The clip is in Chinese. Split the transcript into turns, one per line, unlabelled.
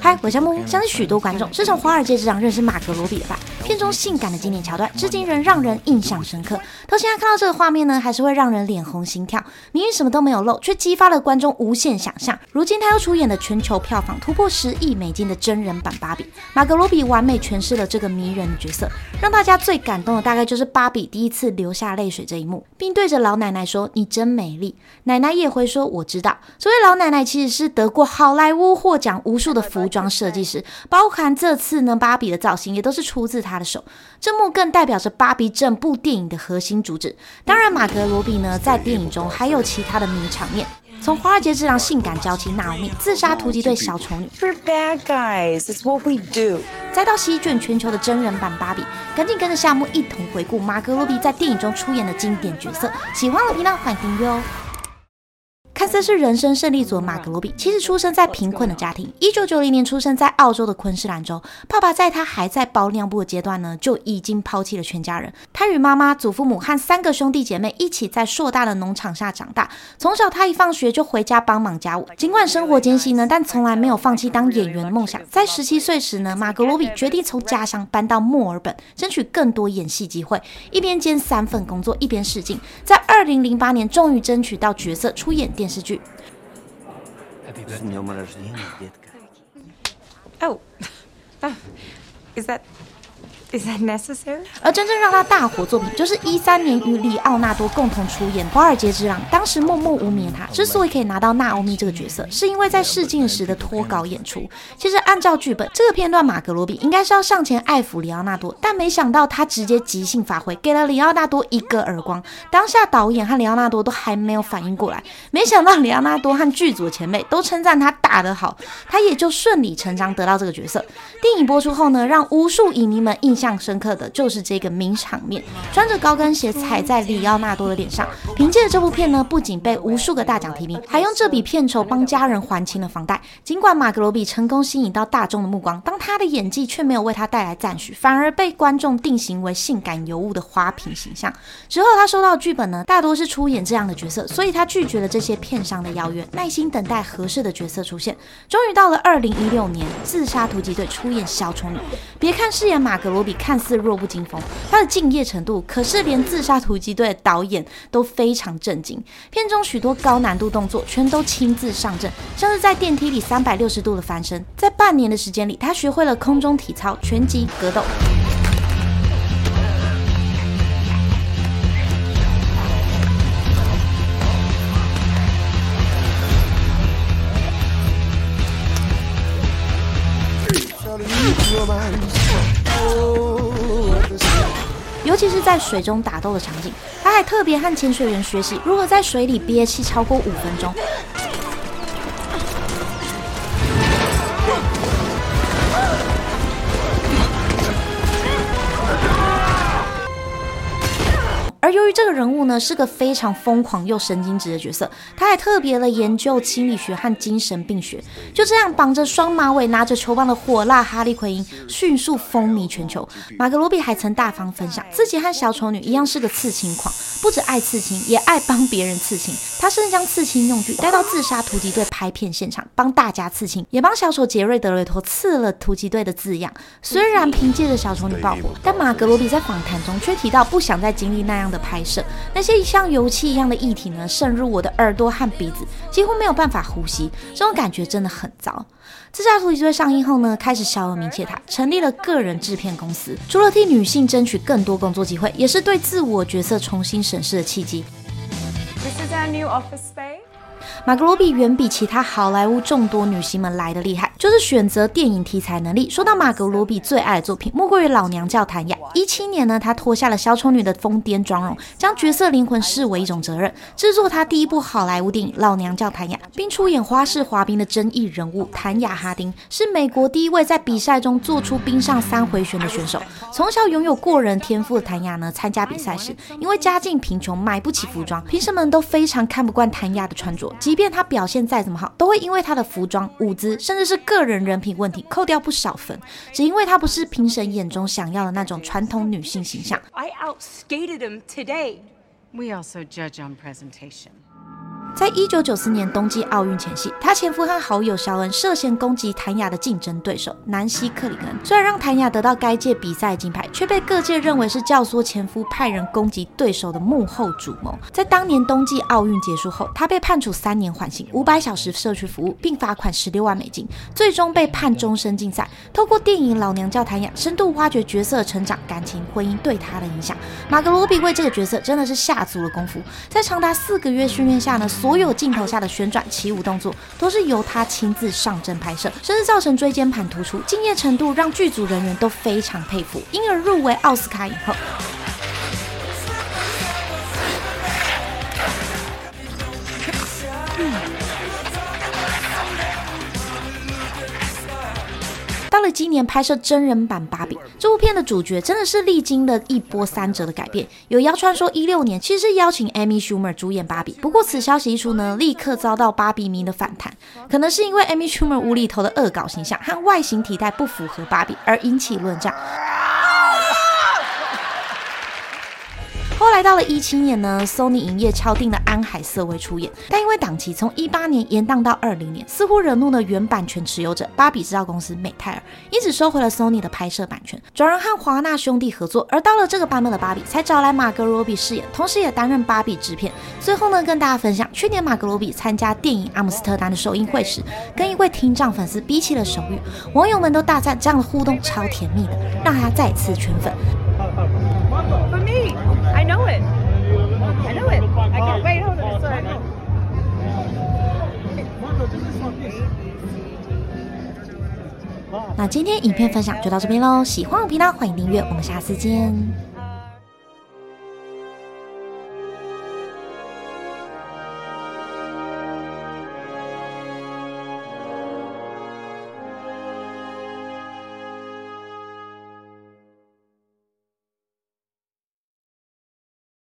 嗨，我叫木木，相信许多观众是从《华尔街之狼》认识马格罗比的吧？片中性感的经典桥段，至今仍让人印象深刻。到现在看到这个画面呢，还是会让人脸红心跳。明明什么都没有露，却激发了观众无限想象。如今他又出演了全球票房突破十亿美金的真人版芭比，马格罗比完美诠释了这个迷人的角色。让大家最感动的大概就是芭比第一次流下泪水这一幕，并对着老奶奶说：“你真美丽。”奶奶也会说：“我知道。”所以老奶奶其实是得过好莱坞获奖无数的服装设计师，包含这次呢芭比的造型也都是出自她的手。这幕更代表着芭比整部电影的核心主旨。当然，马格罗比呢在电影中还有其他的名场面，从《华尔街之狼》性感娇妻娜奥米自杀突击队小丑女
，We're bad guys, it's what we do，
再到席卷全球的真人版芭比，赶紧跟着夏木一同回顾马格罗比在电影中出演的经典角色。喜欢的频道欢迎订阅哦。看似是人生胜利组的马格罗比，其实出生在贫困的家庭。一九九零年出生在澳洲的昆士兰州，爸爸在他还在包尿布的阶段呢，就已经抛弃了全家人。他与妈妈、祖父母和三个兄弟姐妹一起在硕大的农场下长大。从小，他一放学就回家帮忙家务。尽管生活艰辛呢，但从来没有放弃当演员的梦想。在十七岁时呢，马格罗比决定从家乡搬到墨尔本，争取更多演戏机会。一边兼三份工作，一边试镜。在二零零八年，终于争取到角色，出演电视剧。
Oh, oh, is that is that necessary?
而真正让他大火作品，就是一三年与里奥纳多共同出演《华尔街之狼》。当时默默无名的他，之所以可以拿到娜欧米这个角色，是因为在试镜时的脱稿演出。其实按照剧本，这个片段马格罗比应该是要上前爱抚里奥纳多，但没想到他直接即兴发挥，给了里奥纳多一个耳光。当下导演和里奥纳多都还没有反应过来，没想到里奥纳多和剧组的前辈都称赞他打得好，他也就顺理成章得到这个角色。电影播出后呢，让无数影迷们印印象深刻的就是这个名场面，穿着高跟鞋踩在里奥纳多的脸上。凭借着这部片呢，不仅被无数个大奖提名，还用这笔片酬帮家人还清了房贷。尽管马格罗比成功吸引到大众的目光，当他的演技却没有为他带来赞许，反而被观众定型为性感尤物的花瓶形象。之后他收到剧本呢，大多是出演这样的角色，所以他拒绝了这些片商的邀约，耐心等待合适的角色出现。终于到了二零一六年，自杀突击队出演小丑女。别看饰演马格罗比。看似弱不禁风，他的敬业程度可是连自杀突击队的导演都非常震惊。片中许多高难度动作全都亲自上阵，像是在电梯里三百六十度的翻身。在半年的时间里，他学会了空中体操、拳击、格斗。尤其是在水中打斗的场景，他还特别和潜水员学习如何在水里憋气超过五分钟。由于这个人物呢是个非常疯狂又神经质的角色，他还特别的研究心理学和精神病学。就这样绑着双马尾、拿着球棒的火辣哈利奎因迅速风靡全球。马格罗比还曾大方分享自己和小丑女一样是个刺青狂，不止爱刺青，也爱帮别人刺青。他甚至将刺青用具带到自杀突击队拍片现场，帮大家刺青，也帮小丑杰瑞德雷托刺了突击队的字样。虽然凭借着小丑女爆火，但马格罗比在访谈中却提到不想再经历那样的拍摄，那些像油漆一样的液体呢，渗入我的耳朵和鼻子，几乎没有办法呼吸，这种感觉真的很糟。自杀突击队上映后呢，开始小有名气，他成立了个人制片公司，除了替女性争取更多工作机会，也是对自我角色重新审视的契机。
This is our new office space.
马格罗比远比其他好莱坞众多女星们来的厉害，就是选择电影题材能力。说到马格罗比最爱的作品，莫过于《老娘叫谭雅》。一七年呢，她脱下了小丑女的疯癫妆容，将角色灵魂视为一种责任，制作她第一部好莱坞电影《老娘叫谭雅》，并出演花式滑冰的争议人物谭雅哈丁，是美国第一位在比赛中做出冰上三回旋的选手。从小拥有过人天赋的谭雅呢，参加比赛时，因为家境贫穷，买不起服装，评审们都非常看不惯谭雅的穿着。即便她表现再怎么好，都会因为她的服装、舞姿，甚至是个人人品问题，扣掉不少分。只因为她不是评审眼中想要的那种传统女性形象。
I outskated him today. We also judge on presentation.
在一九九四年冬季奥运前夕，他前夫和好友肖恩涉嫌攻击谭雅的竞争对手南希克里恩，虽然让谭雅得到该届比赛金牌，却被各界认为是教唆前夫派人攻击对手的幕后主谋。在当年冬季奥运结束后，他被判处三年缓刑、五百小时社区服务，并罚款十六万美金，最终被判终身禁赛。透过电影《老娘叫谭雅》，深度挖掘角色成长、感情、婚姻对他的影响。马格罗比为这个角色真的是下足了功夫，在长达四个月训练下呢，所有镜头下的旋转起舞动作都是由他亲自上阵拍摄，甚至造成椎间盘突出，敬业程度让剧组人员都非常佩服，因而入围奥斯卡影后。到了今年拍摄真人版《芭比》，这部片的主角真的是历经了一波三折的改变。有谣传说，一六年其实是邀请 Amy Schumer 主演芭比，不过此消息一出呢，立刻遭到芭比迷的反弹，可能是因为 Amy Schumer 无厘头的恶搞形象和外形体态不符合芭比而引起论战。来到了一七年呢，Sony 影业敲定了安海瑟薇出演，但因为档期从一八年延宕到二零年，似乎惹怒了原版权持有者芭比制造公司美泰尔，因此收回了 Sony 的拍摄版权，转而和华纳兄弟合作。而到了这个版本的芭比，才找来马格罗比饰演，同时也担任芭比制片。最后呢，跟大家分享，去年马格罗比参加电影《阿姆斯特丹》的首映会时，跟一位听障粉丝比起了手语，网友们都大赞这样的互动超甜蜜的，让他再次圈粉。那今天影片分享就到这边喽，喜欢我频道欢迎订阅，我们下次见。